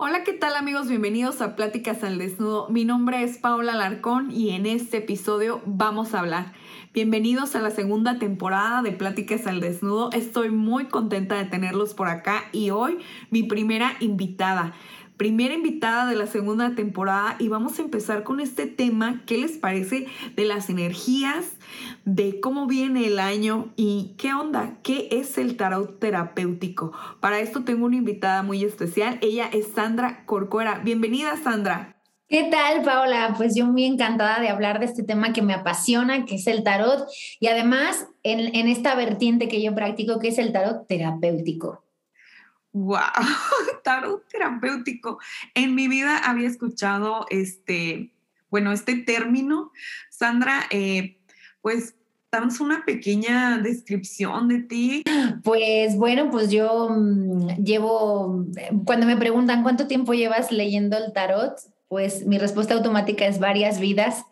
Hola, ¿qué tal amigos? Bienvenidos a Pláticas al Desnudo. Mi nombre es Paula Larcón y en este episodio vamos a hablar. Bienvenidos a la segunda temporada de Pláticas al Desnudo. Estoy muy contenta de tenerlos por acá y hoy mi primera invitada primera invitada de la segunda temporada y vamos a empezar con este tema. ¿Qué les parece de las energías, de cómo viene el año y qué onda? ¿Qué es el tarot terapéutico? Para esto tengo una invitada muy especial. Ella es Sandra Corcuera. Bienvenida, Sandra. ¿Qué tal, Paola? Pues yo muy encantada de hablar de este tema que me apasiona, que es el tarot, y además en, en esta vertiente que yo practico, que es el tarot terapéutico. ¡Wow! Tarot terapéutico. En mi vida había escuchado este, bueno, este término. Sandra, eh, pues damos una pequeña descripción de ti. Pues bueno, pues yo mm, llevo, cuando me preguntan cuánto tiempo llevas leyendo el tarot, pues mi respuesta automática es varias vidas,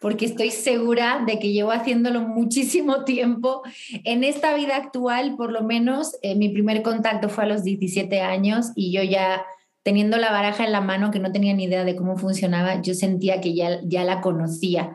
porque estoy segura de que llevo haciéndolo muchísimo tiempo. En esta vida actual, por lo menos, eh, mi primer contacto fue a los 17 años y yo ya teniendo la baraja en la mano, que no tenía ni idea de cómo funcionaba, yo sentía que ya, ya la conocía.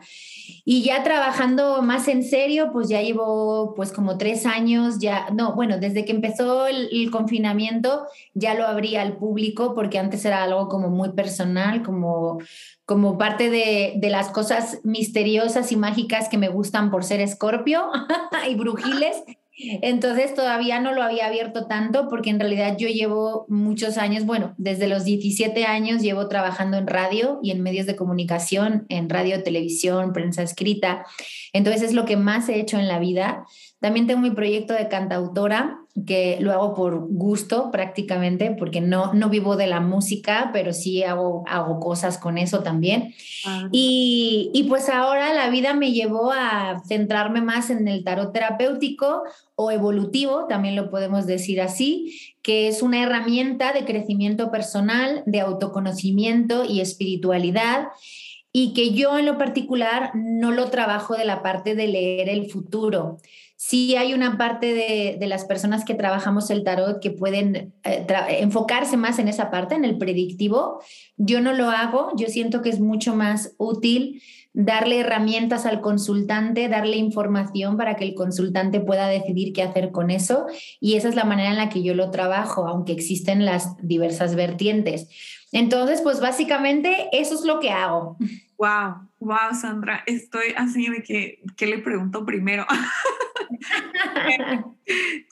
Y ya trabajando más en serio, pues ya llevo pues como tres años, ya, no, bueno, desde que empezó el, confinamiento ya lo abrí al público porque antes era algo como muy personal, como, como parte de, de las cosas misteriosas y mágicas que me gustan por ser escorpio y brujiles. Entonces todavía no lo había abierto tanto porque en realidad yo llevo muchos años, bueno, desde los 17 años llevo trabajando en radio y en medios de comunicación, en radio, televisión, prensa escrita. Entonces es lo que más he hecho en la vida. También tengo mi proyecto de cantautora que lo hago por gusto prácticamente, porque no, no vivo de la música, pero sí hago, hago cosas con eso también. Ah. Y, y, pues ahora la vida me llevó a centrarme más en el tarot terapéutico o evolutivo, también lo podemos decir así, que es una herramienta de crecimiento personal, de autoconocimiento y espiritualidad y que yo en lo particular no lo trabajo de la parte de leer el futuro, sí hay una parte de, las personas que trabajamos el tarot que pueden eh, enfocarse más en esa parte, en el predictivo. Yo no lo hago, yo siento que es mucho más útil darle herramientas al consultante, darle información para que el consultante pueda decidir qué hacer con eso. Y esa es la manera en la que yo lo trabajo, aunque existen las diversas vertientes. Entonces, pues básicamente eso es lo que hago. Wow, wow, Sandra, estoy así de que, ¿qué le pregunto primero?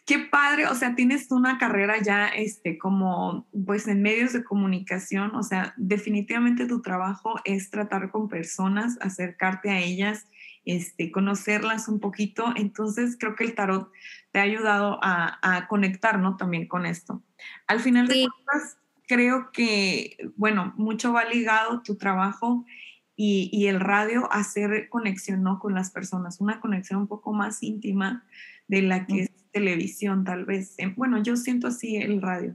Qué padre, o sea, tienes una carrera ya, este, como, pues en medios de comunicación, o sea, definitivamente tu trabajo es tratar con personas, acercarte a ellas, este, conocerlas un poquito, entonces creo que el tarot te ha ayudado a, conectar, ¿no? También con esto. Al final de cuentas, creo que, bueno, mucho va ligado tu trabajo y, el radio hacer conexión ¿no? con las personas, una conexión un poco más íntima de la que es televisión tal vez. Em, bueno, yo siento así el radio.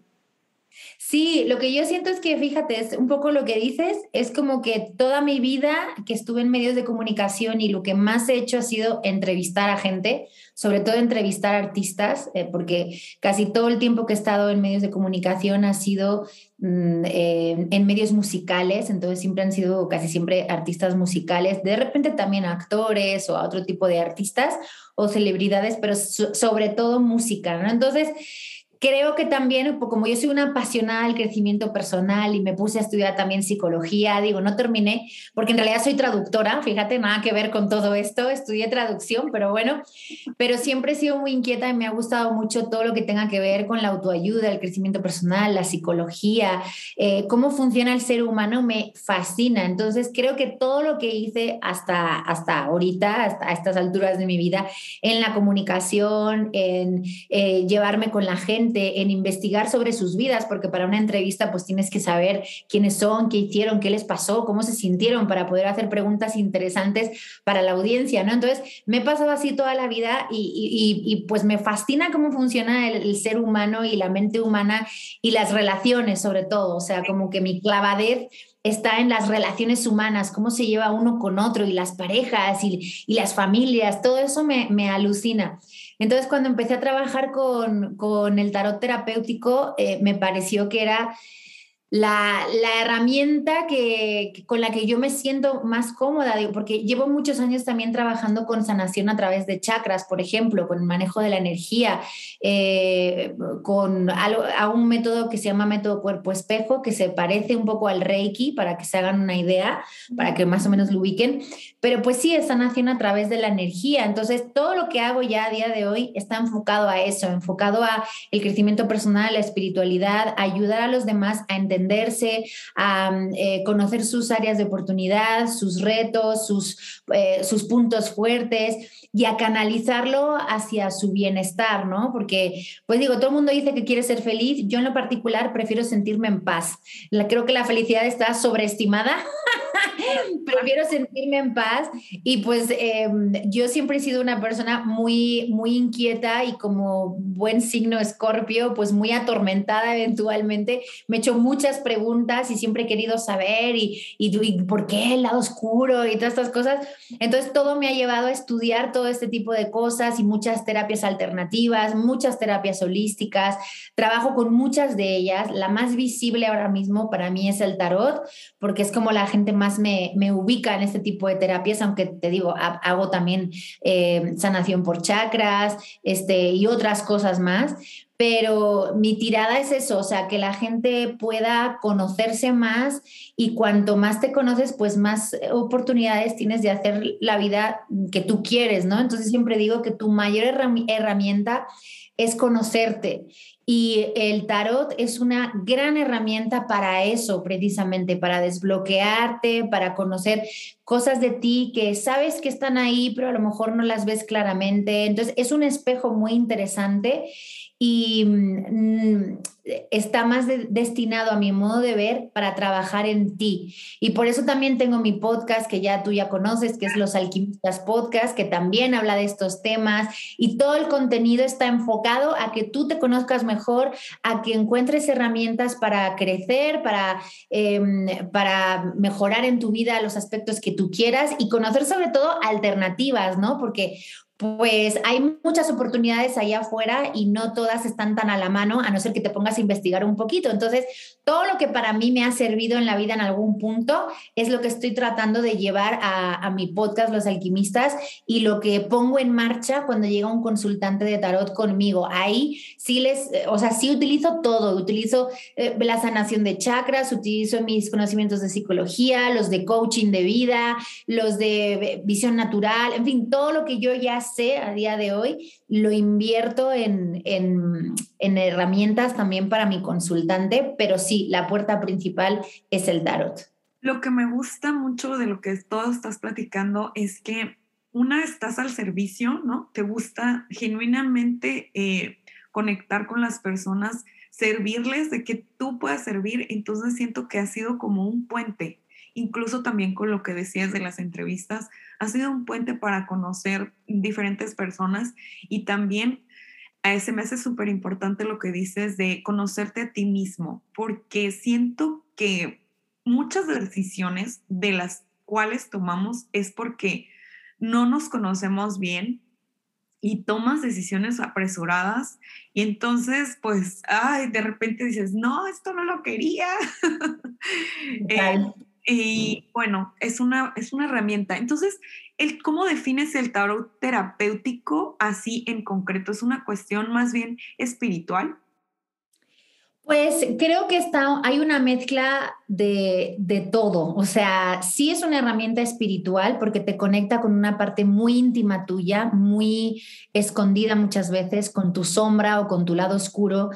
Sí, lo que yo siento es que, fíjate, es un poco lo que dices, es como que toda mi vida que estuve en medios de comunicación y lo que más he hecho ha sido entrevistar a gente, sobre todo entrevistar artistas, eh, porque casi todo el tiempo que he estado en medios de comunicación ha sido mm, eh, en medios musicales, entonces siempre han sido casi siempre artistas musicales, de repente también actores o otro tipo de artistas o celebridades, pero sobre todo música, ¿no? Entonces, creo que también, como yo soy una apasionada del crecimiento personal y me puse a estudiar también psicología, digo, no terminé, porque en realidad soy traductora, fíjate, nada que ver con todo esto, estudié traducción, pero bueno, pero siempre he sido muy inquieta y me ha gustado mucho todo lo que tenga que ver con la autoayuda, el crecimiento personal, la psicología, eh, cómo funciona el ser humano, me fascina. Entonces, creo que todo lo que hice hasta, hasta ahorita, hasta a estas alturas de mi vida, en la comunicación, en eh, llevarme con la gente, en investigar sobre sus vidas, porque para una entrevista pues tienes que saber quiénes son, qué hicieron, qué les pasó, cómo se sintieron para poder hacer preguntas interesantes para la audiencia, ¿no? Entonces, me he pasado así toda la vida y, pues me fascina cómo funciona el, ser humano y la mente humana y las relaciones sobre todo, o sea, como que mi clavadez está en las relaciones humanas, cómo se lleva uno con otro y las parejas y, las familias, todo eso me, me, alucina. Entonces, cuando empecé a trabajar con, con el tarot terapéutico, eh, me pareció que era la, herramienta que, con la que yo me siento más cómoda, porque llevo muchos años también trabajando con sanación a través de chakras, por ejemplo, con el manejo de la energía, eh, con a un método que se llama método cuerpo espejo, que se parece un poco al Reiki, para que se hagan una idea, para que más o menos lo ubiquen, pero pues sí, es sanación a través de la energía. Entonces, todo lo que hago ya a día de hoy está enfocado a eso, enfocado a el crecimiento personal, la espiritualidad, ayudar a los demás a entender a eh, conocer sus áreas de oportunidad, sus retos, eh, sus puntos fuertes y a canalizarlo hacia su bienestar, ¿no? Porque, pues digo, todo el mundo dice que quiere ser feliz, yo en lo particular prefiero sentirme en paz. creo que la felicidad está sobreestimada. prefiero sentirme en paz y pues em, yo siempre he sido una persona muy, muy inquieta y como buen signo escorpio, pues muy atormentada eventualmente. Me he hecho muchas preguntas y siempre he querido saber y, y, y por qué el lado oscuro y todas estas cosas. Entonces todo me ha llevado a estudiar todo este tipo de cosas y muchas terapias alternativas, muchas terapias holísticas. Trabajo con muchas de ellas. La más visible ahora mismo para mí es el tarot, porque es como la gente más me, me ubica en este tipo de terapias, aunque te digo, hago también eh, sanación por chakras este, y otras cosas más pero mi tirada es eso, o sea, que la gente pueda conocerse más y cuanto más te conoces, pues más oportunidades tienes de hacer la vida que tú quieres, ¿no? Entonces siempre digo que tu mayor herramienta es conocerte y el tarot es una gran herramienta para eso, precisamente, para desbloquearte, para conocer cosas de ti que sabes que están ahí, pero a lo mejor no las ves claramente. Entonces, es un espejo muy interesante y mm, está más destinado a mi modo de ver para trabajar en ti. Y por eso también tengo mi podcast que ya tú ya conoces, que es Los Alquimistas Podcast, que también habla de estos temas y todo el contenido está enfocado a que tú te conozcas mejor, a que encuentres herramientas para crecer, para, em, para mejorar en tu vida los aspectos que tú quieras y conocer sobre todo alternativas, ¿no? Porque pues hay muchas oportunidades allá afuera y no todas están tan a la mano, a no ser que te pongas a investigar un poquito. Entonces, todo lo que para mí me ha servido en la vida en algún punto es lo que estoy tratando de llevar a, mi podcast Los Alquimistas y lo que pongo en marcha cuando llega un consultante de tarot conmigo. Ahí sí les, o sea, sí utilizo todo, utilizo eh, la sanación de chakras, utilizo mis conocimientos de psicología, los de coaching de vida, los de visión natural, en fin, todo lo que yo ya a día de hoy, lo invierto en, herramientas también para mi consultante, pero sí, la puerta principal es el tarot. Lo que me gusta mucho de lo que todo estás platicando es que una estás al servicio, ¿no? Te gusta genuinamente eh, conectar con las personas, servirles, de que tú puedas servir, entonces siento que ha sido como un puente, incluso también con lo que decías de las entrevistas, ha sido un puente para conocer diferentes personas y también a ese me hace súper importante lo que dices de conocerte a ti mismo, porque siento que muchas decisiones de las cuales tomamos es porque no nos conocemos bien y tomas decisiones apresuradas y entonces pues, ay, de repente dices, no, esto no lo quería. Y bueno, es una, es una herramienta. Entonces, el, ¿cómo defines el tarot terapéutico así en concreto? ¿Es una cuestión más bien espiritual? Pues creo que está, hay una mezcla de, de, todo. O sea, sí es una herramienta espiritual porque te conecta con una parte muy íntima tuya, muy escondida muchas veces, con tu sombra o con tu lado oscuro,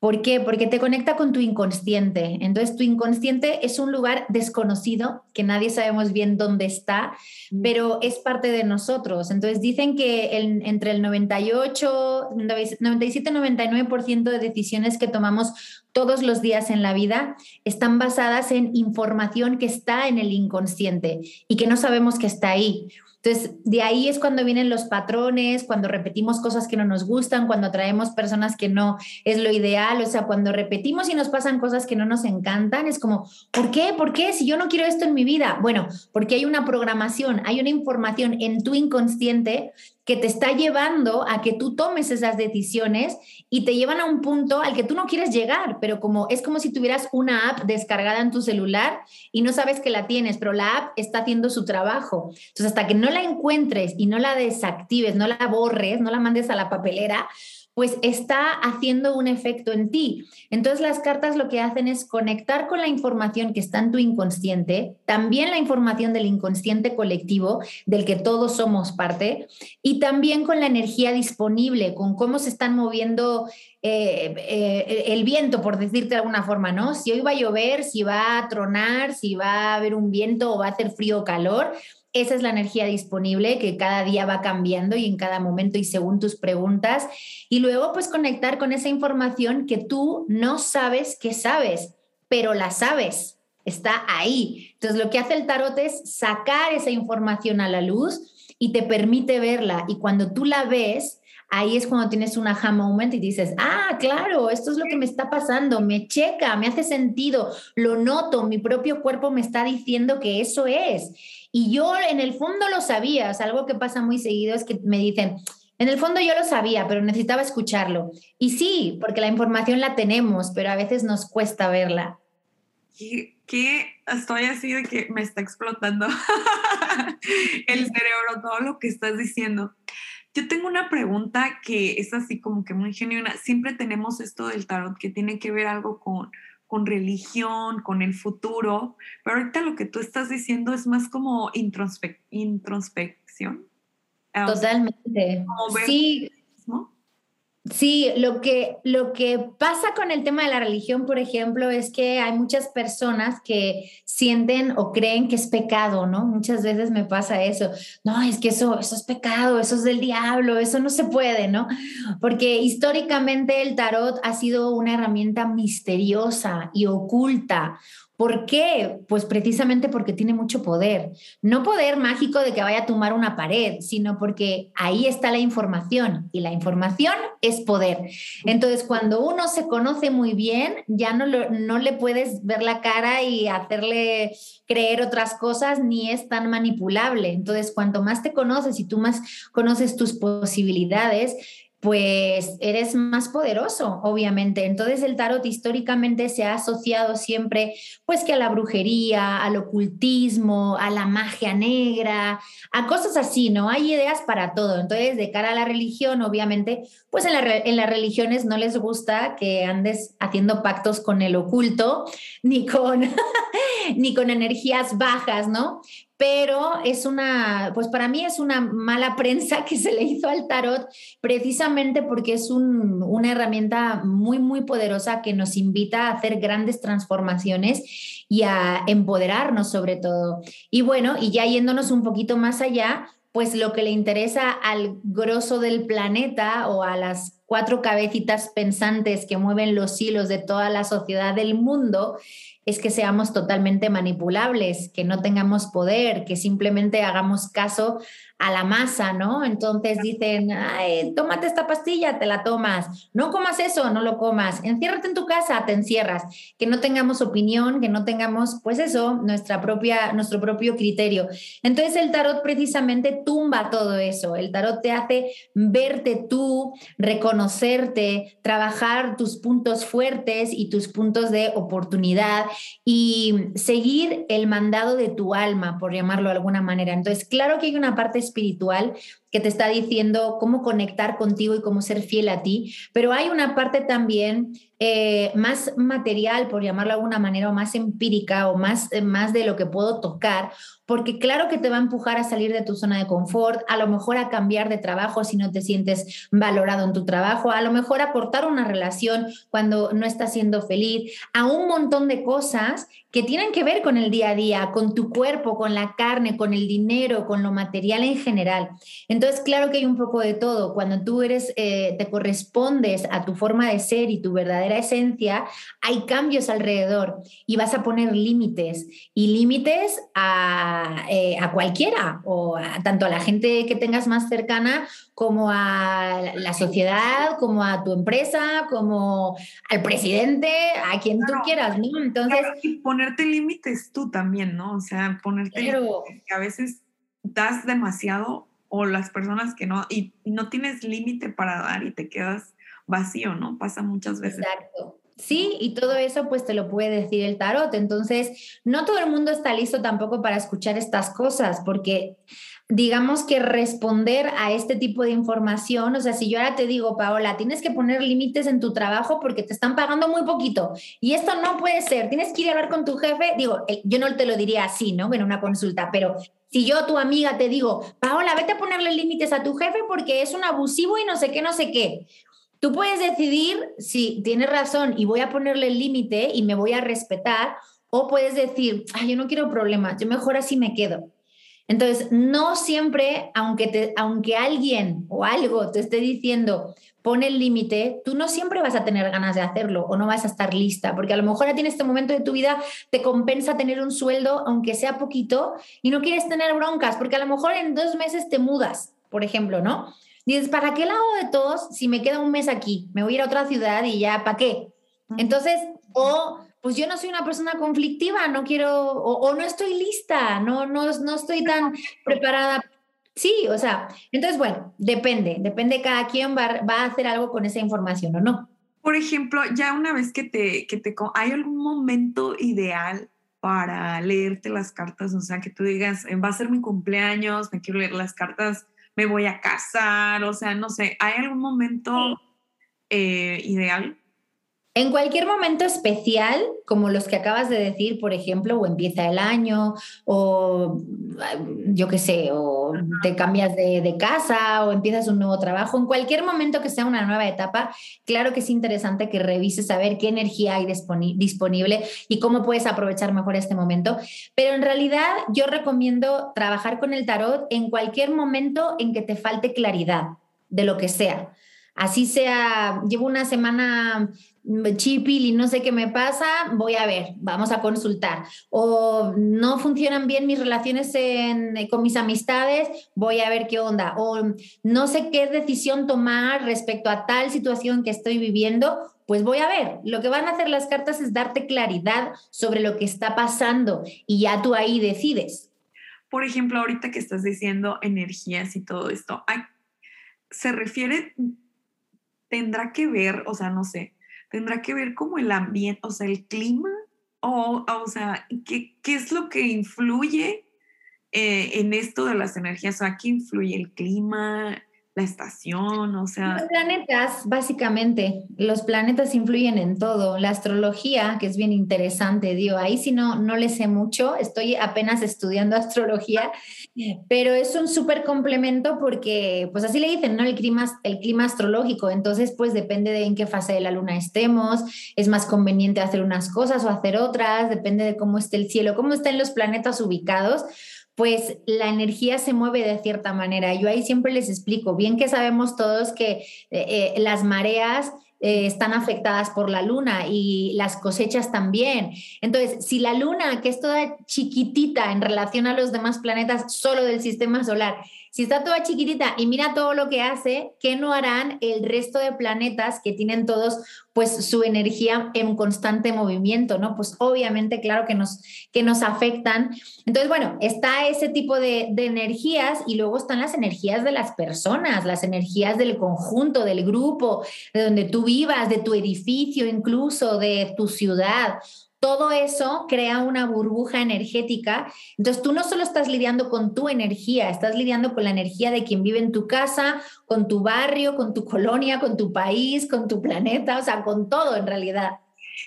¿Por qué? Porque te conecta con tu inconsciente. Entonces, tu inconsciente es un lugar desconocido, que nadie sabemos bien dónde está, mm. pero es parte de nosotros. Entonces, dicen que entre el 98, 97, 99% de decisiones que tomamos todos los días en la vida están basadas en información que está en el inconsciente y que no sabemos que está ahí. Entonces, de ahí es cuando vienen los patrones, cuando repetimos cosas que no nos gustan, cuando atraemos personas que no es lo ideal, o sea, cuando repetimos y nos pasan cosas que no nos encantan, es como, ¿por qué? ¿Por qué? Si yo no quiero esto en mi vida. Bueno, porque hay una programación, hay una información en tu inconsciente que te está llevando a que tú tomes esas decisiones y te llevan a un punto al que tú no quieres llegar, pero como es como si tuvieras una app descargada en tu celular y no sabes que la tienes, pero la app está haciendo su trabajo. Entonces, hasta que no la encuentres y no la desactives, no la borres, no la mandes a la papelera, pues está haciendo un efecto en ti. Entonces las cartas lo que hacen es conectar con la información que está en tu inconsciente, también la información del inconsciente colectivo, del que todos somos parte, y también con la energía disponible, con cómo se están moviendo eh, eh, el viento, por decirte de alguna forma, ¿no? Si hoy va a llover, si va a tronar, si va a haber un viento o va a hacer frío o calor esa es la energía disponible que cada día va cambiando y en cada momento y según tus preguntas. Y luego pues conectar con esa información que tú no sabes que sabes, pero la sabes, está ahí. Entonces lo que hace el tarot es sacar esa información a la luz y te permite verla. Y cuando tú la ves, ahí es cuando tienes un aha moment y dices, ah, claro, esto es lo que me está pasando, me checa, me hace sentido, lo noto, mi propio cuerpo me está diciendo que eso es. Y yo en el fondo lo sabía, es algo que pasa muy seguido, es que me dicen, en el fondo yo lo sabía, pero necesitaba escucharlo. Y sí, porque la información la tenemos, pero a veces nos cuesta verla. ¿Qué, estoy así de que me está explotando el cerebro, todo lo que estás diciendo? Yo tengo una pregunta que es así como que muy genuina. Siempre tenemos esto del tarot que tiene que ver algo con con religión, con el futuro, pero ahorita lo que tú estás diciendo es más como introspección. Ah, Totalmente. sí. Sí, lo que, lo que pasa con el tema de la religión, por ejemplo, es que hay muchas personas que sienten o creen que es pecado, ¿no? Muchas veces me pasa eso. No, es que eso, eso es pecado, eso es del diablo, eso no se puede, ¿no? Porque históricamente el tarot ha sido una herramienta misteriosa y oculta, ¿Por qué? Pues precisamente porque tiene mucho poder. No poder mágico de que vaya a tumbar una pared, sino porque ahí está la información y la información es poder. Entonces, cuando uno se conoce muy bien, ya no, no le puedes ver la cara y hacerle creer otras cosas ni es tan manipulable. Entonces, cuanto más te conoces y tú más conoces tus posibilidades, pues eres más poderoso, obviamente. Entonces el tarot históricamente se ha asociado siempre pues que a la brujería, al ocultismo, a la magia negra, a cosas así, ¿no? Hay ideas para todo. Entonces de cara a la religión, obviamente, pues en, las religiones no les gusta que andes haciendo pactos con el oculto ni con, ni con energías bajas, ¿no? pero es una, pues para mí es una mala prensa que se le hizo al tarot precisamente porque es una herramienta muy, muy poderosa que nos invita a hacer grandes transformaciones y a empoderarnos sobre todo. Y bueno, y ya yéndonos un poquito más allá, pues lo que le interesa al grosso del planeta o a las cuatro cabecitas pensantes que mueven los hilos de toda la sociedad del mundo es que seamos totalmente manipulables, que no tengamos poder, que simplemente hagamos caso a la masa, ¿no? Entonces dicen, ay, tómate esta pastilla, te la tomas, no comas eso, no lo comas, enciérrate en tu casa, te encierras, que no tengamos opinión, que no tengamos, pues eso, nuestra propia, nuestro propio criterio. Entonces el tarot precisamente tumba todo eso, el tarot te hace verte tú, reconocerte, trabajar tus puntos fuertes y tus puntos de oportunidad y seguir el mandado de tu alma, por llamarlo de alguna manera. Entonces, claro que hay una parte espiritual que te está diciendo cómo conectar contigo y cómo ser fiel a ti, pero hay una parte también eh, más material, por llamarlo de alguna manera, o más empírica, o más, eh, más de lo que puedo tocar, porque claro que te va a empujar a salir de tu zona de confort, a lo mejor a cambiar de trabajo si no te sientes valorado en tu trabajo, a lo mejor a cortar una relación cuando no estás siendo feliz, a un montón de cosas que tienen que ver con el día a día, con tu cuerpo, con la carne, con el dinero, con lo material en general. Entonces, claro que hay un poco de todo. Cuando tú eres, eh, te correspondes a tu forma de ser y tu verdadera esencia, hay cambios alrededor y vas a poner límites y límites a, eh, a cualquiera o tanto a la gente que tengas más cercana como a la sociedad, como a tu empresa, como al presidente, a quien tú quieras, ¿no? Entonces... y ponerte límites tú también, ¿no? O sea, ponerte límites, que a veces das demasiado o las personas que no, y no tienes límite para dar y te quedas vacío, ¿no? Pasa muchas veces. Sí, y todo eso pues te lo puede decir el tarot. Entonces, no todo el mundo está listo tampoco para escuchar estas cosas, porque digamos que responder a este tipo de información, o sea, si yo ahora te digo, Paola, tienes que poner límites en tu trabajo porque te están pagando muy poquito y esto no puede ser, tienes que ir a hablar con tu jefe, digo, yo no te lo diría así, ¿no? En una consulta, pero si yo, tu amiga, te digo, Paola, vete a ponerle límites a tu jefe porque es un abusivo y no sé qué, no sé qué. Tú puedes decidir si tienes razón y voy a ponerle el límite y me voy a respetar, o puedes decir, ay, yo no quiero problemas, yo mejor así me quedo. Entonces, no siempre, aunque, te, aunque alguien o algo te esté diciendo, pone el límite, tú no siempre vas a tener ganas de hacerlo o no vas a estar lista, porque a lo mejor a ti en este momento de tu vida te compensa tener un sueldo, aunque sea poquito, y no quieres tener broncas, porque a lo mejor en dos meses te mudas, por ejemplo, ¿no? Dices, ¿para qué lado de todos si me queda un mes aquí? Me voy a ir a otra ciudad y ya, ¿para qué? Entonces, o pues yo no soy una persona conflictiva, no quiero, o, no estoy lista, no, no, no estoy tan preparada. Sí, o sea, entonces, bueno, depende, depende cada quien va, va a hacer algo con esa información o no. Por ejemplo, ya una vez que te, que te, ¿hay algún momento ideal para leerte las cartas? O sea, que tú digas, va a ser mi cumpleaños, me quiero leer las cartas, me voy a casar, o sea, no sé, ¿hay algún momento eh, ideal? En cualquier momento especial, como los que acabas de decir, por ejemplo, o empieza el año, o yo qué sé, o te cambias de, casa, o empiezas un nuevo trabajo, en cualquier momento que sea una nueva etapa, claro que es interesante que revises a ver qué energía hay disponible y cómo puedes aprovechar mejor este momento. Pero en realidad yo recomiendo trabajar con el tarot en cualquier momento en que te falte claridad de lo que sea. Así sea, llevo una semana chipil y no sé qué me pasa, voy a ver, vamos a consultar. O no funcionan bien mis relaciones con mis amistades, voy a ver qué onda. O no sé qué decisión tomar respecto a tal situación que estoy viviendo, pues voy a ver. Lo que van a hacer las cartas es darte claridad sobre lo que está pasando y ya tú ahí decides. Por ejemplo, ahorita que estás diciendo energías y todo esto, ¿se refiere, tendrá que ver, o sea, no sé, tendrá que ver como el ambiente, o sea, el clima, o, o sea, ¿qué, ¿qué, es lo que influye eh, en esto de las energías? O sea, ¿qué influye el clima, la estación, o sea... Los planetas, básicamente, los planetas influyen en todo. La astrología, que es bien interesante, digo, ahí sí no, no le sé mucho, estoy apenas estudiando astrología, pero es un súper complemento porque, pues así le dicen, ¿no? El clima, el clima astrológico, entonces pues depende de en qué fase de la luna estemos, es más conveniente hacer unas cosas o hacer otras, depende de cómo esté el cielo, cómo estén los planetas ubicados pues la energía se mueve de cierta manera. Yo ahí siempre les explico, bien que sabemos todos que eh, eh, las mareas eh, están afectadas por la luna y las cosechas también. Entonces, si la luna, que es toda chiquitita en relación a los demás planetas solo del sistema solar, si está toda chiquitita y mira todo lo que hace, ¿qué no harán el resto de planetas que tienen todos pues su energía en constante movimiento, ¿no? Pues obviamente, claro que nos, que nos afectan. Entonces, bueno, está ese tipo de, de energías y luego están las energías de las personas, las energías del conjunto, del grupo, de donde tú vivas, de tu edificio incluso, de tu ciudad. Todo eso crea una burbuja energética. Entonces tú no solo estás lidiando con tu energía, estás lidiando con la energía de quien vive en tu casa, con tu barrio, con tu colonia, con tu país, con tu planeta, o sea, con todo en realidad.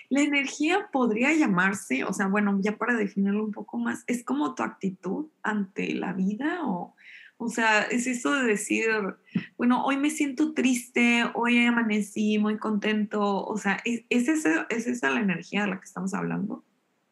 La energía podría llamarse, o sea, bueno, ya para definirlo un poco más, es como tu actitud ante la vida o o sea, es eso de decir, bueno, hoy me siento triste, hoy amanecí muy contento. O sea, ¿es, es, esa, ¿es esa la energía de la que estamos hablando?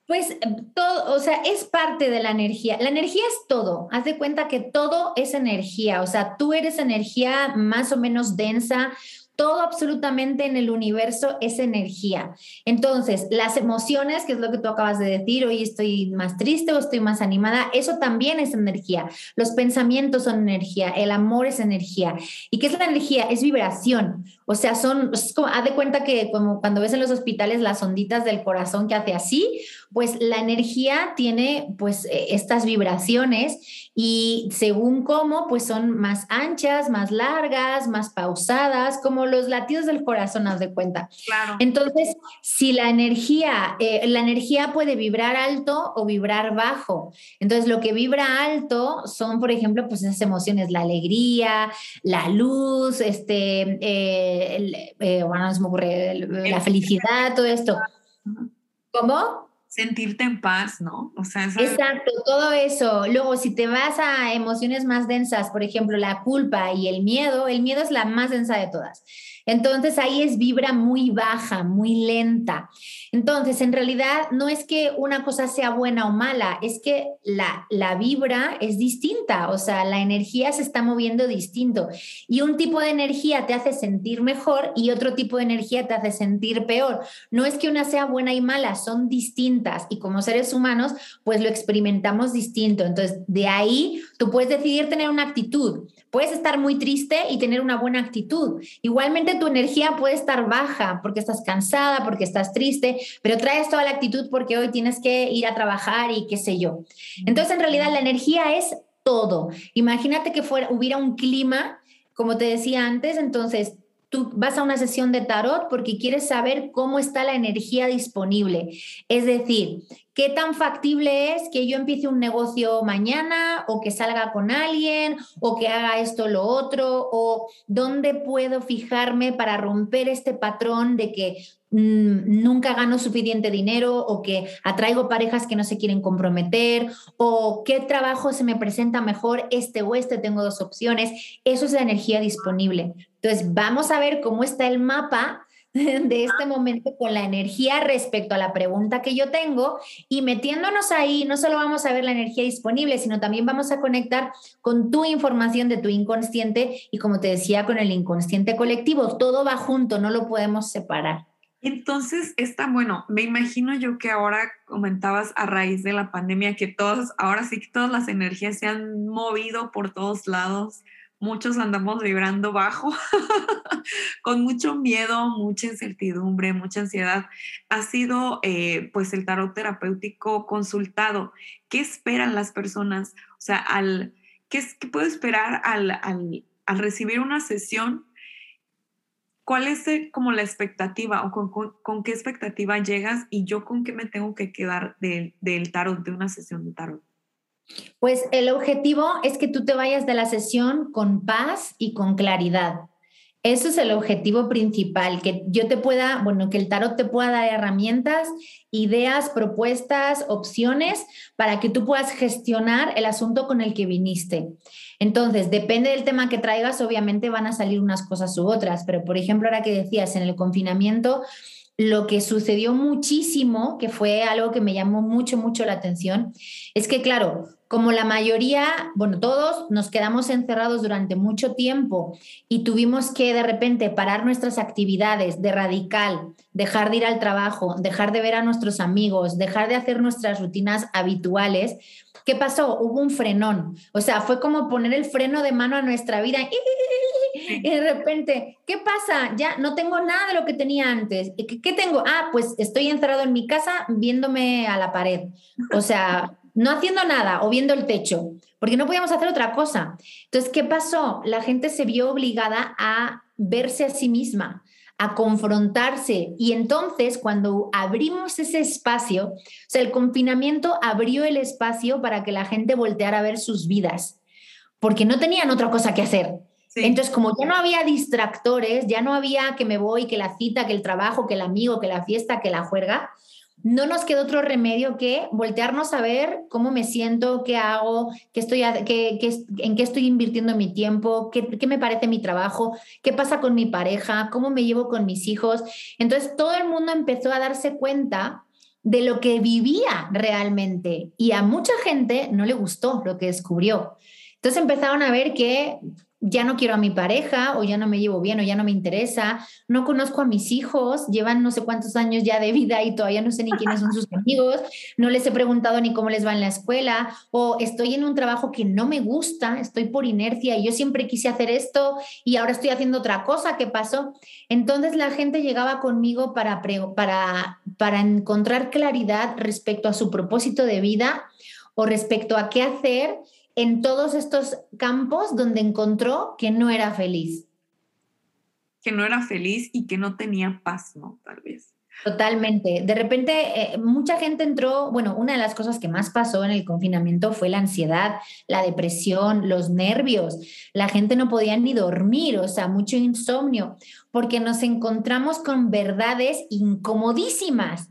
Pues eh, todo, o sea, es parte de la energía. La energía es todo. Haz de cuenta que todo es energía. O sea, tú eres energía más o menos densa todo absolutamente en el universo es energía. Entonces, las emociones, que es lo que tú acabas de decir, hoy estoy más triste o estoy más animada, eso también es energía. Los pensamientos son energía, el amor es energía. ¿Y qué es la energía? Es vibración. O sea, son, es como, haz de cuenta que como cuando ves en los hospitales las onditas del corazón que hace así, pues la energía tiene pues e, estas vibraciones y según cómo, pues son más anchas, más largas, más pausadas, como los latidos del corazón, haz de cuenta. Claro. Entonces, si la energía, eh, la energía puede vibrar alto o vibrar bajo. Entonces, lo que vibra alto son, por ejemplo, pues esas emociones, la alegría, la luz, este, eh, eh, bueno, no se me ocurre, la felicidad, todo esto. ¿Cómo? sentirte en paz, ¿no? O sea, Exacto, todo eso. Luego, si te vas a emociones más densas, por ejemplo, la culpa y el miedo, el miedo es la más densa de todas. Entonces ahí es vibra muy baja, muy lenta. Entonces, en realidad no es que una cosa sea buena o mala, es que la, la vibra es distinta, o sea, la energía se está moviendo distinto. Y un tipo de energía te hace sentir mejor y otro tipo de energía te hace sentir peor. No es que una sea buena y mala, son distintas y como seres humanos, pues lo experimentamos distinto. Entonces, de ahí tú puedes decidir tener una actitud. Puedes estar muy triste y tener una buena actitud. Igualmente tu energía puede estar baja porque estás cansada, porque estás triste, pero traes toda la actitud porque hoy tienes que ir a trabajar y qué sé yo. Entonces, en realidad, la energía es todo. Imagínate que fuera, hubiera un clima, como te decía antes, entonces tú vas a una sesión de tarot porque quieres saber cómo está la energía disponible. Es decir, qué tan factible es que yo empiece un negocio mañana o que salga con alguien o que haga esto o lo otro o dónde puedo fijarme para romper este patrón de que mm, nunca gano suficiente dinero o que atraigo parejas que no se quieren comprometer o qué trabajo se me presenta mejor, este o este, tengo dos opciones. Eso es la energía disponible. Entonces, vamos a ver cómo está el mapa de este momento con la energía respecto a la pregunta que yo tengo y metiéndonos ahí, no solo vamos a ver la energía disponible, sino también vamos a conectar con tu información de tu inconsciente y como te decía, con el inconsciente colectivo. Todo va junto, no lo podemos separar. Entonces, está bueno, me imagino yo que ahora comentabas a raíz de la pandemia que todos, ahora sí que todas las energías se han movido por todos lados muchos andamos vibrando bajo, con mucho miedo, mucha incertidumbre, mucha ansiedad. Ha sido eh, pues el tarot terapéutico consultado. ¿Qué esperan las personas? O sea, al, ¿qué, qué puedo esperar al, al, al, recibir una sesión? ¿Cuál es eh, como la expectativa o con, con, qué expectativa llegas y yo con qué me tengo que quedar del, del tarot, de una sesión de tarot? Pues el objetivo es que tú te vayas de la sesión con paz y con claridad. Eso es el objetivo principal, que yo te pueda, bueno, que el tarot te pueda dar herramientas, ideas, propuestas, opciones para que tú puedas gestionar el asunto con el que viniste. Entonces, depende del tema que traigas, obviamente van a salir unas cosas u otras, pero por ejemplo, ahora que decías en el confinamiento, lo que sucedió muchísimo, que fue algo que me llamó mucho, mucho la atención, es que, claro, como la mayoría, bueno, todos nos quedamos encerrados durante mucho tiempo y tuvimos que de repente parar nuestras actividades de radical, dejar de ir al trabajo, dejar de ver a nuestros amigos, dejar de hacer nuestras rutinas habituales, ¿qué pasó? Hubo un frenón. O sea, fue como poner el freno de mano a nuestra vida. Y de repente, ¿qué pasa? Ya no tengo nada de lo que tenía antes. ¿Qué, tengo? Ah, pues estoy encerrado en mi casa viéndome a la pared. O sea no haciendo nada o viendo el techo, porque no podíamos hacer otra cosa. Entonces, ¿qué pasó? La gente se vio obligada a verse a sí misma, a confrontarse. Y entonces, cuando abrimos ese espacio, o sea, el confinamiento abrió el espacio para que la gente volteara a ver sus vidas, porque no tenían otra cosa que hacer. Entonces, como ya no había distractores, ya no había que me voy, que la cita, que el trabajo, que el amigo, que la fiesta, que la juerga, no nos queda otro remedio que voltearnos a ver cómo me siento, qué hago, qué estoy, qué, en qué estoy invirtiendo mi tiempo, qué, qué, me parece mi trabajo, qué pasa con mi pareja, cómo me llevo con mis hijos. Entonces todo el mundo empezó a darse cuenta de lo que vivía realmente y a mucha gente no le gustó lo que descubrió. Entonces empezaron a ver que ya no quiero a mi pareja o ya no me llevo bien o ya no me interesa, no conozco a mis hijos, llevan no sé cuántos años ya de vida y todavía no sé ni quiénes son sus amigos, no les he preguntado ni cómo les va en la escuela o estoy en un trabajo que no me gusta, estoy por inercia y yo siempre quise hacer esto y ahora estoy haciendo otra cosa, ¿qué pasó? Entonces la gente llegaba conmigo para, para, para encontrar claridad respecto a su propósito de vida o respecto a qué hacer en todos estos campos donde encontró que no era feliz. Que no era feliz y que no tenía paz, ¿no? Tal vez. Totalmente. De repente, eh, mucha gente entró, bueno, una de las cosas que más pasó en el confinamiento fue la ansiedad, la depresión, los nervios. La gente no podía ni dormir, o sea, mucho insomnio, porque nos encontramos con verdades incomodísimas.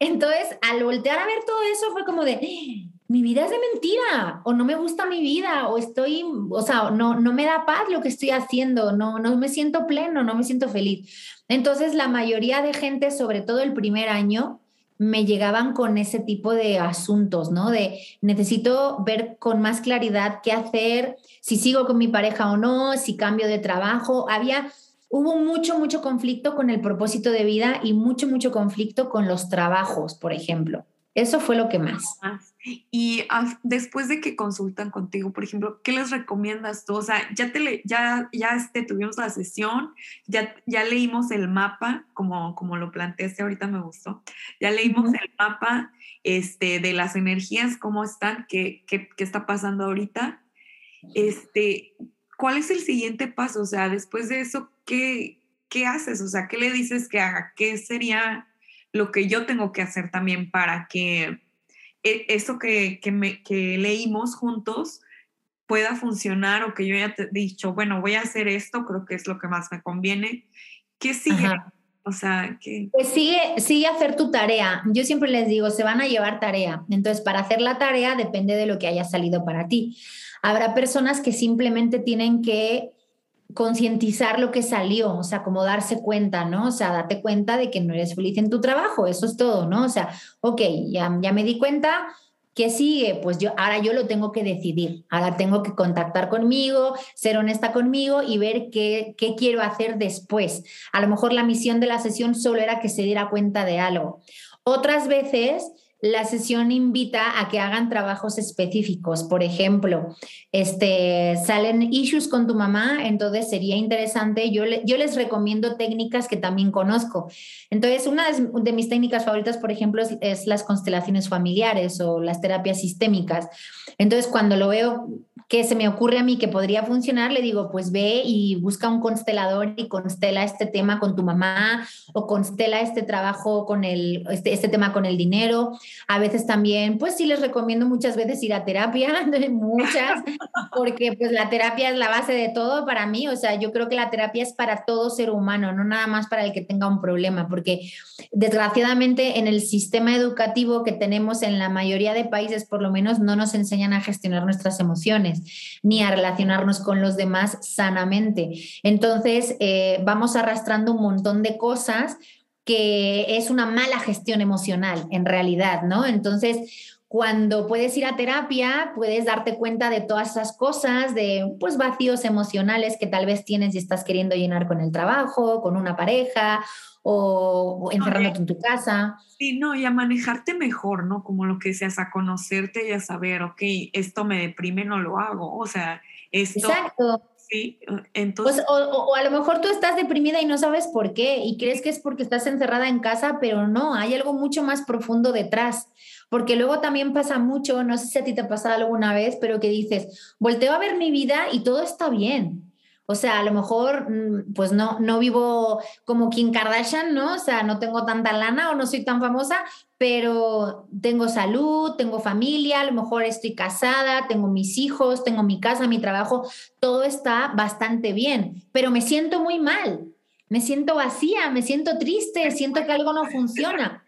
Entonces, al voltear a ver todo eso, fue como de, mi vida es de mentira, o no me gusta mi vida, o estoy, o sea, no, no me da paz lo que estoy haciendo, no, no me siento pleno, no me siento feliz. Entonces, la mayoría de gente, sobre todo el primer año, me llegaban con ese tipo de asuntos, ¿no? De necesito ver con más claridad qué hacer, si sigo con mi pareja o no, si cambio de trabajo. Había, hubo mucho, mucho conflicto con el propósito de vida y mucho, mucho conflicto con los trabajos, por ejemplo. Eso fue lo que más. Y después de que consultan contigo, por ejemplo, ¿qué les recomiendas tú? O sea, ya, te le, ya, ya este, tuvimos la sesión, ya, ya leímos el mapa, como, como lo planteaste ahorita me gustó, ya leímos el mapa este, de las energías, cómo están, qué, qué, qué está pasando ahorita. Este, ¿Cuál es el siguiente paso? O sea, después de eso, ¿qué, qué haces? O sea, ¿qué le dices que haga? ¿Qué sería lo que yo tengo que hacer también para que eso que, me, que leímos juntos pueda funcionar o que yo haya dicho, bueno, voy a hacer esto, creo que es lo que más me conviene. ¿Qué sigue? O sea, que... Pues sigue, sigue hacer tu tarea. Yo siempre les digo, se van a llevar tarea. Entonces, para hacer la tarea depende de lo que haya salido para ti. Habrá personas que simplemente tienen que concientizar lo que salió, o sea, como darse cuenta, ¿no? O sea, date cuenta de que no eres feliz en tu trabajo, eso es todo, ¿no? O sea, ok, ya, ya me di cuenta, ¿qué sigue? Pues yo, ahora yo lo tengo que decidir, ahora tengo que contactar conmigo, ser honesta conmigo y ver qué, qué quiero hacer después. A lo mejor la misión de la sesión solo era que se diera cuenta de algo. Otras veces la sesión invita a que hagan trabajos específicos. Por ejemplo, este, salen issues con tu mamá, entonces sería interesante, yo, les recomiendo técnicas que también conozco. Entonces, una de, mis técnicas favoritas, por ejemplo, es, las constelaciones familiares o las terapias sistémicas. Entonces, cuando lo veo que se me ocurre a mí que podría funcionar, le digo, pues ve y busca un constelador y constela este tema con tu mamá o constela este trabajo con el, este, este tema con el dinero. A veces también, pues sí les recomiendo muchas veces ir a terapia, muchas, porque pues la terapia es la base de todo para mí. O sea, yo creo que la terapia es para todo ser humano, no nada más para el que tenga un problema, porque desgraciadamente en el sistema educativo que tenemos en la mayoría de países, por lo menos, no nos enseñan a gestionar nuestras emociones ni a relacionarnos con los demás sanamente. Entonces, eh, vamos arrastrando un montón de cosas que es una mala gestión emocional en realidad, ¿no? Entonces, cuando puedes ir a terapia, puedes darte cuenta de todas esas cosas, de pues vacíos emocionales que tal vez tienes y estás queriendo llenar con el trabajo, con una pareja o, encerrándote en tu casa. Sí, no, y a manejarte mejor, ¿no? Como lo que decías, a conocerte y a saber, ok, esto me deprime, no lo hago. O sea, esto... Exacto. Sí, entonces... Pues, o, o, a lo mejor tú estás deprimida y no sabes por qué y crees que es porque estás encerrada en casa, pero no, hay algo mucho más profundo detrás. Porque luego también pasa mucho, no sé si a ti te ha pasado alguna vez, pero que dices, volteo a ver mi vida y todo está bien O sea, a lo mejor, mm, pues no, no vivo como Kim Kardashian, ¿no? O sea, no tengo tanta lana o no soy tan famosa, pero tengo salud, tengo familia, a lo mejor estoy casada, tengo mis hijos, tengo mi casa, mi trabajo, todo está bastante bien, pero me siento muy mal, me siento vacía, me siento triste, siento que algo no funciona.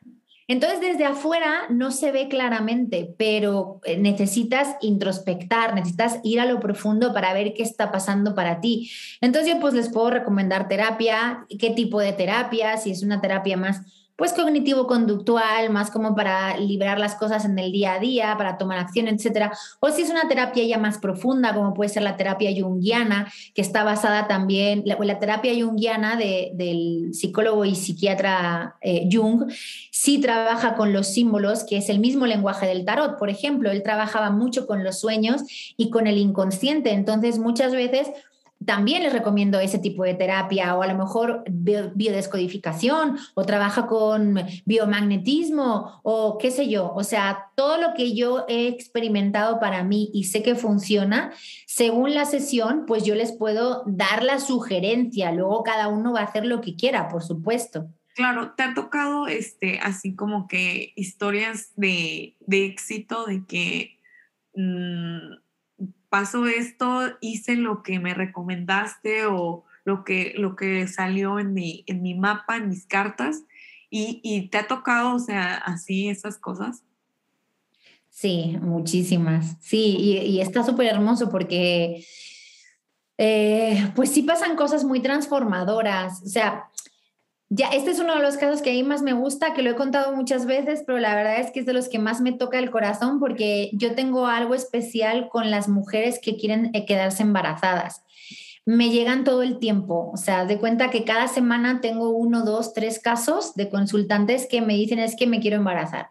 Entonces, desde afuera no se ve claramente, pero eh, necesitas introspectar, necesitas ir a lo profundo para ver qué está pasando para ti. Entonces, yo pues les puedo recomendar terapia, qué tipo de terapia, si es una terapia más pues cognitivo-conductual, más como para librar las cosas en el día a día, para tomar acción, etcétera. O si es una terapia ya más profunda, como puede ser la terapia junguiana, que está basada también, la, la terapia junguiana de, del psicólogo y psiquiatra eh, Jung, sí trabaja con los símbolos, que es el mismo lenguaje del tarot. Por ejemplo, él trabajaba mucho con los sueños y con el inconsciente. Entonces, muchas veces también les recomiendo ese tipo de terapia o a lo mejor biodescodificación o trabaja con biomagnetismo o qué sé yo. O sea, todo lo que yo he experimentado para mí y sé que funciona, según la sesión, pues yo les puedo dar la sugerencia. Luego cada uno va a hacer lo que quiera, por supuesto. Claro, ¿te ha tocado este, así como que historias de, éxito, de que... Mm, pasó esto, hice lo que me recomendaste o lo que, lo que salió en mi, en mi mapa, en mis cartas, y, te ha tocado, o sea, así esas cosas. Sí, muchísimas. Sí, y, está súper hermoso porque, eh, pues sí pasan cosas muy transformadoras. O sea, ya, este es uno de los casos que a mí más me gusta, que lo he contado muchas veces, pero la verdad es que es de los que más me toca el corazón porque yo tengo algo especial con las mujeres que quieren eh, quedarse embarazadas. Me llegan todo el tiempo, o sea, de cuenta que cada semana tengo uno, dos, tres casos de consultantes que me dicen es que me quiero embarazar.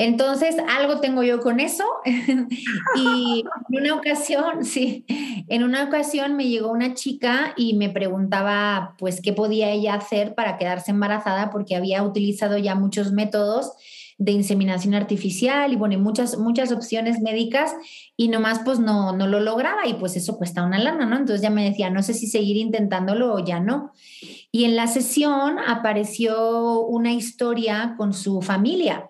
Entonces, algo tengo yo con eso. y en una ocasión, sí, en una ocasión me llegó una chica y me preguntaba, pues, qué podía ella hacer para quedarse embarazada, porque había utilizado ya muchos métodos de inseminación artificial y bueno, muchas, muchas opciones médicas y nomás pues no, no lo lograba y pues eso cuesta una lana, ¿no? Entonces ya me decía, no sé si seguir intentándolo o ya no. Y en la sesión apareció una historia con su familia,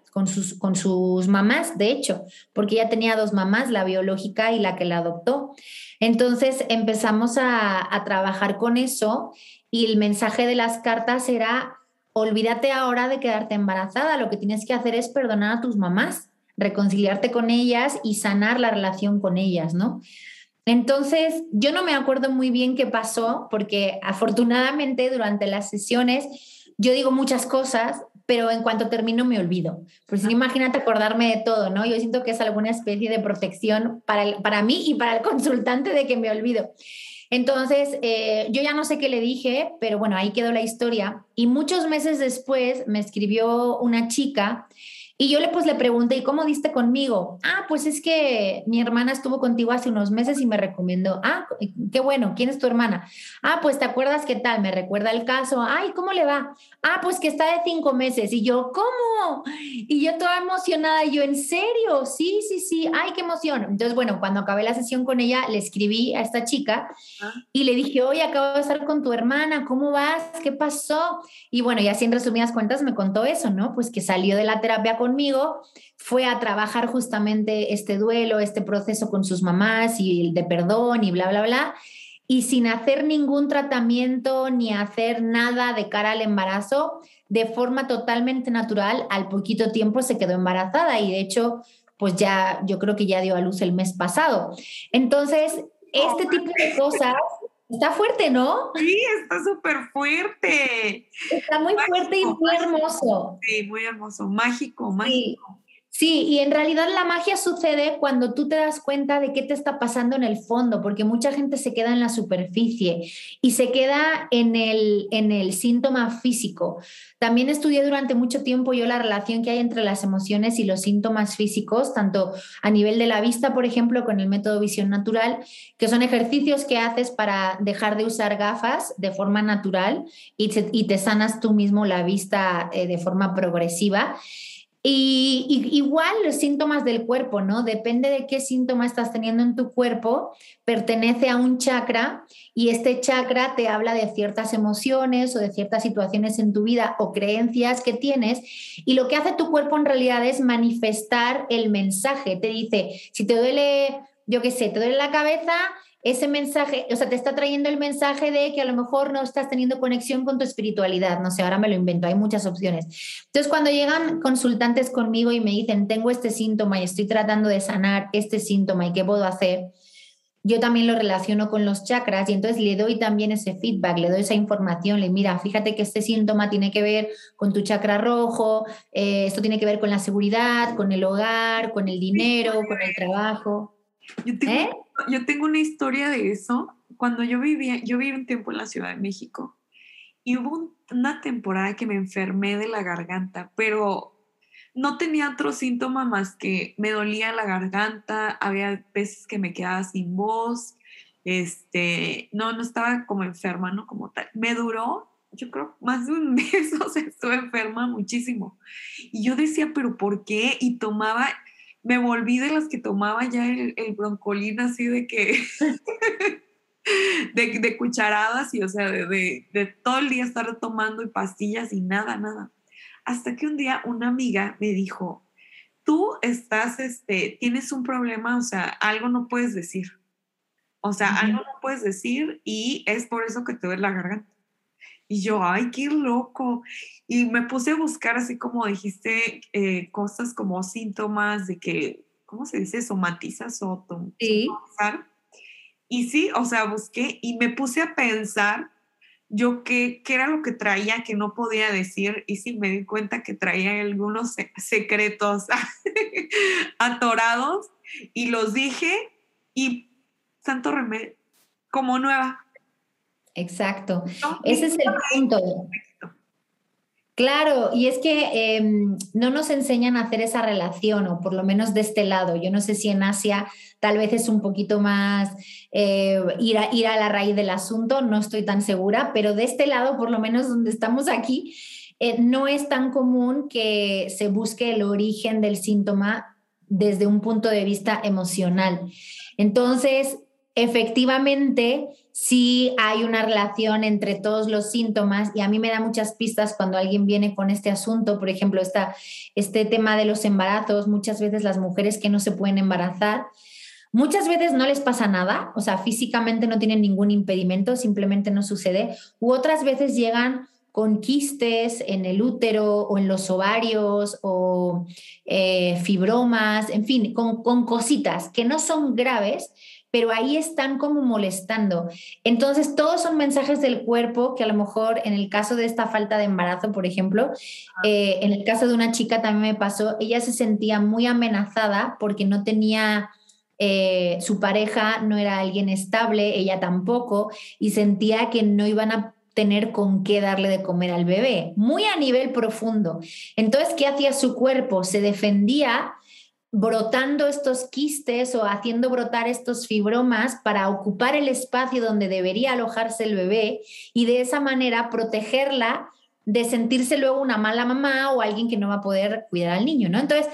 con sus, mamás, de hecho, porque ella tenía dos mamás, la biológica y la que la adoptó. Entonces empezamos a, a trabajar con eso y el mensaje de las cartas era olvídate ahora de quedarte embarazada, lo que tienes que hacer es perdonar a tus mamás, reconciliarte con ellas y sanar la relación con ellas, ¿no? Entonces, yo no me acuerdo muy bien qué pasó, porque afortunadamente durante las sesiones yo digo muchas cosas, pero en cuanto termino me olvido. Pues imagínate acordarme de todo, ¿no? Yo siento que es alguna especie de protección para, para mí y para el consultante de que me olvido. Entonces, eh, yo ya no sé qué le dije, pero bueno, ahí quedó la historia. Y muchos meses después me escribió una chica y yo le pues le pregunté, ¿y cómo diste conmigo? Ah, pues es que mi hermana estuvo contigo hace unos meses y me recomendó. Ah, qué bueno, ¿quién es tu hermana? Ah, pues te acuerdas qué tal, me recuerda el caso. Ay, ¿cómo le va? Ah, pues que está de cinco meses. Y yo, ¿cómo? Y yo toda emocionada, y yo, ¿en serio? Sí, sí, sí, ay, qué emoción. Entonces, bueno, cuando acabé la sesión con ella, le escribí a esta chica ah. y le dije, oye, acabo de estar con tu hermana, ¿cómo vas? ¿Qué pasó? Y bueno, y así en resumidas cuentas me contó eso, ¿no? Pues que salió de la terapia con conmigo, fue a trabajar justamente este duelo, este proceso con sus mamás y el de perdón y bla, bla, bla. Y sin hacer ningún tratamiento ni hacer nada de cara al embarazo, de forma totalmente natural, al poquito tiempo se quedó embarazada y de hecho, pues ya, yo creo que ya dio a luz el mes pasado. Entonces, este tipo de cosas Está fuerte, ¿no? Sí, está súper fuerte. Está muy fuerte y muy hermoso. Sí, muy hermoso, mágico, mágico. Sí, y en realidad la magia sucede cuando tú te das cuenta de qué te está pasando en el fondo, porque mucha gente se queda en la superficie y se queda en el, en el síntoma físico. También estudié durante mucho tiempo yo la relación que hay entre las emociones y los síntomas físicos, tanto a nivel de la vista, por ejemplo, con el método visión natural, que son ejercicios que haces para dejar de usar gafas de forma natural y te, y te sanas tú mismo la vista eh, de forma progresiva. Y, igual los síntomas del cuerpo, ¿no? Depende de qué síntoma estás teniendo en tu cuerpo, pertenece a un chakra y este chakra te habla de ciertas emociones o de ciertas situaciones en tu vida o creencias que tienes y lo que hace tu cuerpo en realidad es manifestar el mensaje. Te dice, si te duele, yo qué sé, te duele la cabeza, ese mensaje, o sea, te está trayendo el mensaje de que a lo mejor no estás teniendo conexión con tu espiritualidad. No sé, ahora me lo invento, hay muchas opciones. Entonces, cuando llegan consultantes conmigo y me dicen, tengo este síntoma y estoy tratando de sanar este síntoma y qué puedo hacer, yo también lo relaciono con los chakras y entonces le doy también ese feedback, le doy esa información, le mira, fíjate que este síntoma tiene que ver con tu chakra rojo, eh, esto tiene que ver con la seguridad, con el hogar, con el dinero, con el trabajo. Yo tengo, ¿Eh? Yo tengo una historia de eso. Cuando yo vivía, yo viví un tiempo en la Ciudad de México y hubo una temporada que me enfermé de la garganta, pero no tenía otro síntoma más que me dolía la garganta, había veces que me quedaba sin voz, este, no, no estaba como enferma, ¿no? Como tal. Me duró, yo creo, más de un mes, o sea, estuve enferma muchísimo. Y yo decía, pero ¿por qué? Y tomaba, me volví de las que tomaba ya el, el broncolín así de que... de, cucharadas y, o sea, de, de, todo el día estar tomando y pastillas y nada, nada. Hasta que un día una amiga me dijo, tú estás, este, tienes un problema, o sea, algo no puedes decir. O sea, algo no puedes decir y es por eso que te duele la garganta. Y yo, ay, qué loco. Y me puse a buscar, así como dijiste, eh, cosas como síntomas de que, ¿cómo se dice? Somatizas o sí. Y sí, o sea, busqué y me puse a pensar yo qué, qué, era lo que traía que no podía decir y sí me di cuenta que traía algunos secretos atorados y los dije y santo remedio, como nueva. Exacto. Ese es el punto. Claro, y es que em, no nos enseñan a hacer esa relación, o por lo menos de este lado. Yo no sé si en Asia tal vez es un poquito más eh, ir, a, ir a la raíz del asunto, no estoy tan segura, pero de este lado, por lo menos donde estamos aquí, eh, no es tan común que se busque el origen del síntoma desde un punto de vista emocional. Entonces, efectivamente sí hay una relación entre todos los síntomas y a mí me da muchas pistas cuando alguien viene con este asunto, por ejemplo, esta, este tema de los embarazos, muchas veces las mujeres que no se pueden embarazar, muchas veces no les pasa nada, o sea, físicamente no tienen ningún impedimento, simplemente no sucede, u otras veces llegan con quistes en el útero o en los ovarios o eh, fibromas, en fin, con, con cositas que no son graves, pero ahí están como molestando. Entonces, todos son mensajes del cuerpo que a lo mejor en el caso de esta falta de embarazo, por ejemplo, eh, en el caso de una chica también me pasó, ella se sentía muy amenazada porque no tenía... Eh, su pareja no era alguien estable, ella tampoco, y sentía que no iban a tener con qué darle de comer al bebé, muy a nivel profundo. Entonces, ¿qué hacía su cuerpo? Se defendía brotando estos quistes o haciendo brotar estos fibromas para ocupar el espacio donde debería alojarse el bebé y de esa manera protegerla de sentirse luego una mala mamá o alguien que no va a poder cuidar al niño, ¿no? Entonces,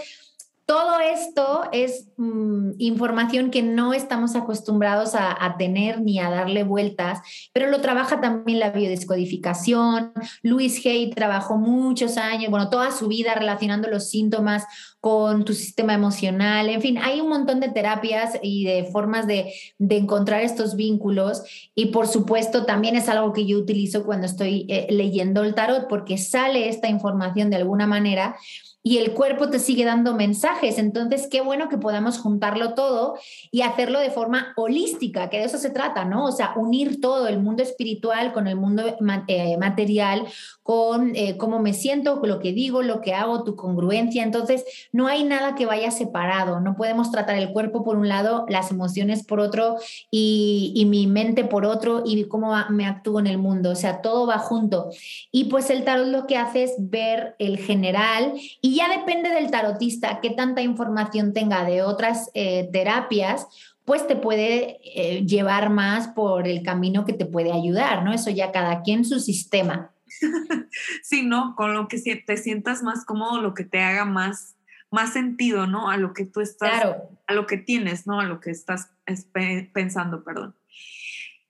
todo esto es mm, información que no estamos acostumbrados a, tener ni a darle vueltas, pero lo trabaja también la biodescodificación. Luis Hay trabajó muchos años, bueno, toda su vida relacionando los síntomas con tu sistema emocional. En fin, hay un montón de terapias y de formas de, encontrar estos vínculos. Y por supuesto, también es algo que yo utilizo cuando estoy eh, leyendo el tarot, porque sale esta información de alguna manera y el cuerpo te sigue dando mensajes. Entonces, qué bueno que podamos juntarlo todo y hacerlo de forma holística, que de eso se trata, ¿no? O sea, unir todo el mundo espiritual con el mundo eh, material, con eh, cómo me siento, lo que digo, lo que hago, tu congruencia. Entonces, no hay nada que vaya separado. No podemos tratar el cuerpo por un lado, las emociones por otro y, y mi mente por otro y cómo me actúo en el mundo. O sea, todo va junto. Y pues el tarot lo que hace es ver el general y ya depende del tarotista qué tanta información tenga de otras eh, terapias, pues te puede eh, llevar más por el camino que te puede ayudar, ¿no? Eso ya cada quien su sistema. sí, ¿no? Con lo que te sientas más cómodo, lo que te haga más, más sentido, ¿no? A lo que tú estás, a lo que tienes, ¿no? A lo que estás pensando, perdón.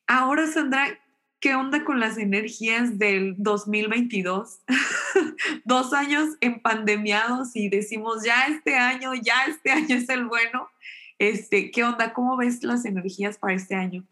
Ahora, Sandra, ¿qué onda con las energías del 2022? Dos años en pandemiados y decimos, ya este año, ya este año es el bueno. Este, ¿Qué onda? ¿Cómo ves las energías para este año?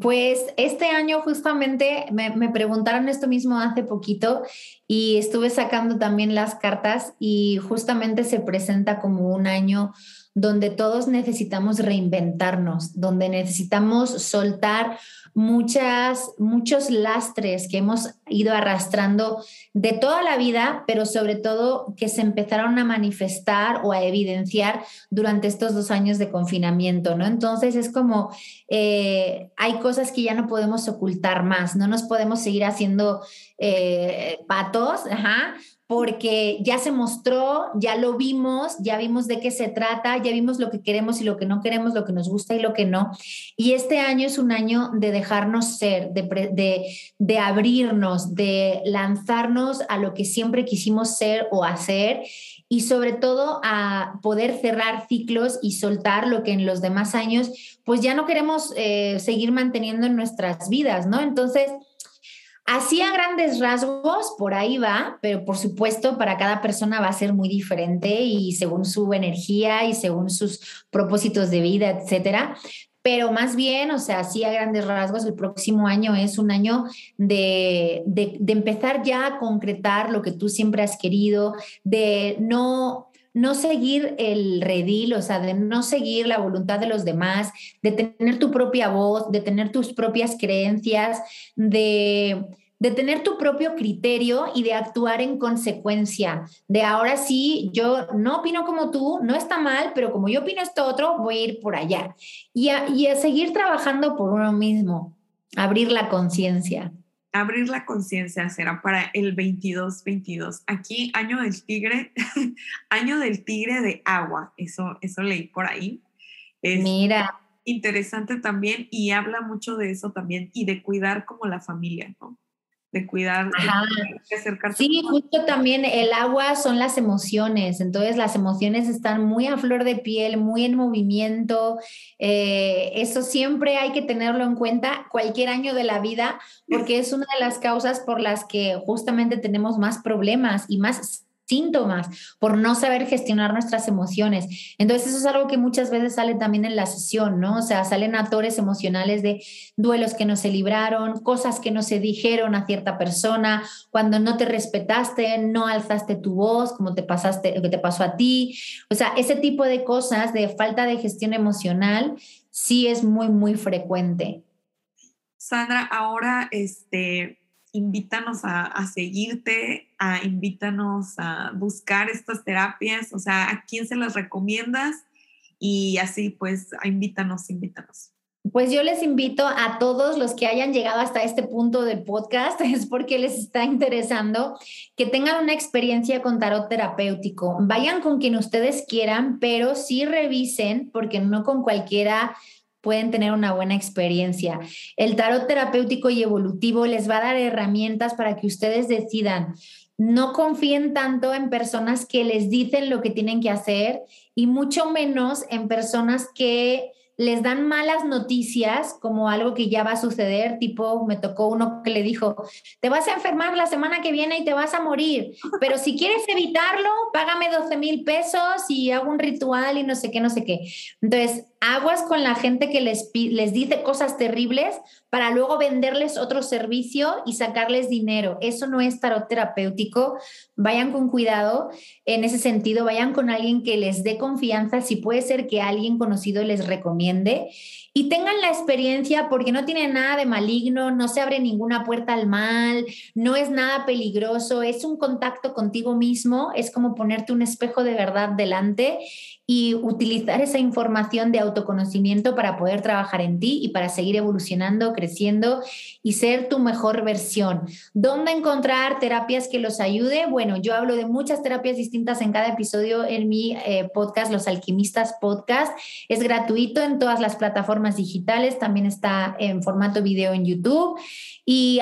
Pues este año justamente me, me, preguntaron esto mismo hace poquito y estuve sacando también las cartas y justamente se presenta como un año donde todos necesitamos reinventarnos, donde necesitamos soltar muchas, muchos lastres que hemos ido arrastrando de toda la vida, pero sobre todo que se empezaron a manifestar o a evidenciar durante estos dos años de confinamiento, ¿no? Entonces es como, eh, hay cosas que ya no podemos ocultar más, no nos podemos seguir haciendo eh, patos, ajá, porque ya se mostró, ya lo vimos, ya vimos de qué se trata, ya vimos lo que queremos y lo que no queremos, lo que nos gusta y lo que no. Y este año es un año de dejarnos ser, de, de, abrirnos, de lanzarnos a lo que siempre quisimos ser o hacer y sobre todo a poder cerrar ciclos y soltar lo que en los demás años pues ya no queremos eh, seguir manteniendo en nuestras vidas, ¿no? Entonces Así a grandes rasgos, por ahí va, pero por supuesto para cada persona va a ser muy diferente y según su energía y según sus propósitos de vida, etcétera. Pero más bien, o sea, así a grandes rasgos, el próximo año es un año de, de, de empezar ya a concretar lo que tú siempre has querido, de no no seguir el redil, o sea, de no seguir la voluntad de los demás, de tener tu propia voz, de tener tus propias creencias, de, de tener tu propio criterio y de actuar en consecuencia. De ahora sí, yo no opino como tú, no está mal, pero como yo opino esto otro, voy a ir por allá. Y a, y a seguir trabajando por uno mismo, abrir la conciencia abrir la conciencia será para el 22-22. Aquí, año del tigre, año del tigre de agua, eso, eso leí por ahí. Mira. Interesante también y habla mucho de eso también y de cuidar como la familia, ¿no? De cuidar, de, acercarse. Sí, justo también el agua son las emociones, entonces las emociones están muy a flor de piel, muy en movimiento, eh, eso siempre hay que tenerlo en cuenta cualquier año de la vida, porque es una de las causas por las que justamente tenemos más problemas y más síntomas por no saber gestionar nuestras emociones. Entonces eso es algo que muchas veces sale también en la sesión, ¿no? O sea, salen actores emocionales de duelos que no se libraron, cosas que no se dijeron a cierta persona, cuando no te respetaste, no alzaste tu voz, como te pasaste, lo que te pasó a ti. O sea, ese tipo de cosas de falta de gestión emocional sí es muy, muy frecuente. Sandra, ahora este invítanos a, seguirte, a, invítanos a buscar estas terapias, o sea, a quién se las recomiendas y así pues, invítanos, invítanos. Pues yo les invito a todos los que hayan llegado hasta este punto del podcast, es porque les está interesando, que tengan una experiencia con tarot terapéutico. Vayan con quien ustedes quieran, pero sí revisen, porque no con cualquiera pueden tener una buena experiencia. El tarot terapéutico y evolutivo les va a dar herramientas para que ustedes decidan. No confíen tanto en personas que les dicen lo que tienen que hacer y mucho menos en personas que les dan malas noticias como algo que ya va a suceder, tipo me tocó uno que le dijo, te vas a enfermar la semana que viene y te vas a morir, pero si quieres evitarlo, págame 12 mil pesos y hago un ritual y no sé qué, no sé qué. Entonces, aguas con la gente que les, les dice cosas terribles para luego venderles otro servicio y sacarles dinero. Eso no es tarot terapéutico. Vayan con cuidado en ese sentido, vayan con alguien que les dé confianza, si puede ser que alguien conocido les recomiende y tengan la experiencia porque no tiene nada de maligno, no se abre ninguna puerta al mal, no es nada peligroso, es un contacto contigo mismo, es como ponerte un espejo de verdad delante y utilizar esa información de autoconocimiento para poder trabajar en ti y para seguir evolucionando, creciendo y ser tu mejor versión. ¿Dónde encontrar terapias que los ayude? Bueno, yo hablo de muchas terapias distintas en cada episodio en mi eh, podcast, Los Alquimistas Podcast. Es gratuito en todas las plataformas digitales, también está en formato video en YouTube. Y,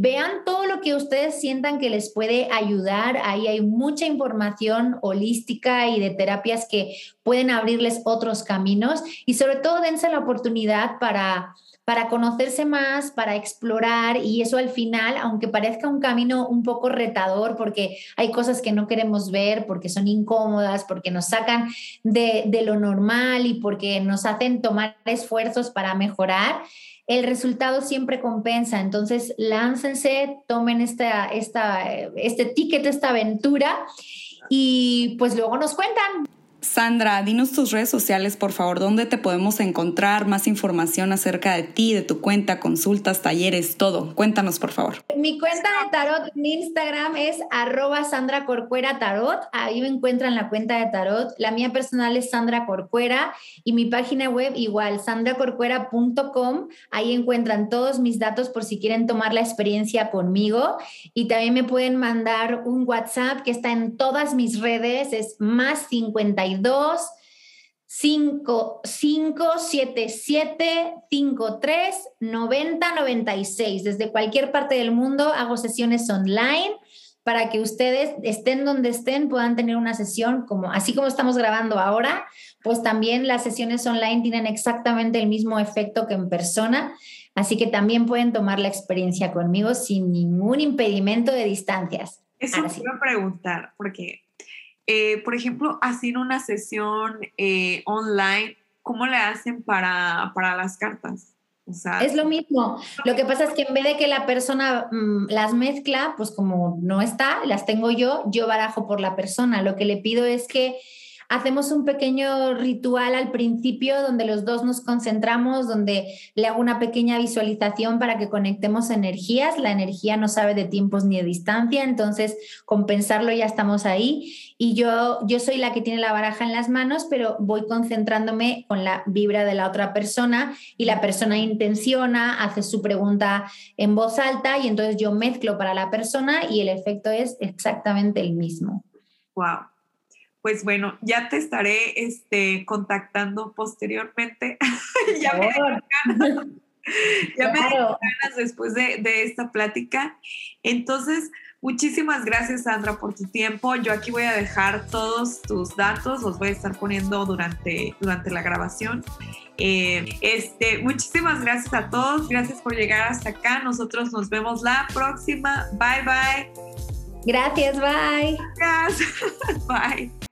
vean todo lo que ustedes sientan que les puede ayudar. Ahí hay mucha información holística y de terapias que pueden abrirles otros caminos y sobre todo dense la oportunidad para para conocerse más, para explorar y eso al final, aunque parezca un camino un poco retador porque hay cosas que no queremos ver, porque son incómodas, porque nos sacan de, de lo normal y porque nos hacen tomar esfuerzos para mejorar, el resultado siempre compensa. Entonces, láncense, tomen esta, esta, este ticket, esta aventura y pues luego nos cuentan. Sandra, dinos tus redes sociales, por favor, dónde te podemos encontrar más información acerca de ti, de tu cuenta, consultas, talleres, todo. Cuéntanos, por favor. Mi cuenta de tarot en Instagram es arroba Sandra Corcuera Tarot. Ahí me encuentran la cuenta de tarot. La mía personal es Sandra Corcuera y mi página web igual, sandracorcuera.com. Ahí encuentran todos mis datos por si quieren tomar la experiencia conmigo. Y también me pueden mandar un WhatsApp que está en todas mis redes, es más 50 52 5, 5, 7, 7, 5, 3, 90, 96. Desde cualquier parte del mundo hago sesiones online para que ustedes estén donde estén puedan tener una sesión como así como estamos grabando ahora, pues también las sesiones online tienen exactamente el mismo efecto que en persona, así que también pueden tomar la experiencia conmigo sin ningún impedimento de distancias. Eso quiero preguntar, porque eh, por ejemplo, hacer una sesión eh, online, ¿cómo le hacen para, para las cartas? Es lo mismo. Lo que pasa es que en vez de que la persona mm, las mezcla, pues como no está, las tengo yo, yo barajo por la persona. Lo que le pido es que Hacemos un pequeño ritual al principio donde los dos nos concentramos, donde le hago una pequeña visualización para que conectemos energías. La energía no sabe de tiempos ni de distancia, entonces compensarlo ya estamos ahí. Y yo, yo soy la que tiene la baraja en las manos, pero voy concentrándome con la vibra de la otra persona y la persona intenciona, hace su pregunta en voz alta y entonces yo mezclo para la persona y el efecto es exactamente el mismo. Wow pues bueno, ya te estaré este, contactando posteriormente. ya me ganas, ya me ganas después de, esta plática. Entonces, muchísimas gracias Sandra por tu tiempo. Yo aquí voy a dejar todos tus datos, los voy a estar poniendo durante, durante la grabación. Eh, este, muchísimas gracias a todos, gracias por llegar hasta acá. Nosotros nos vemos la próxima. Bye bye. Gracias, bye. Gracias. Bye.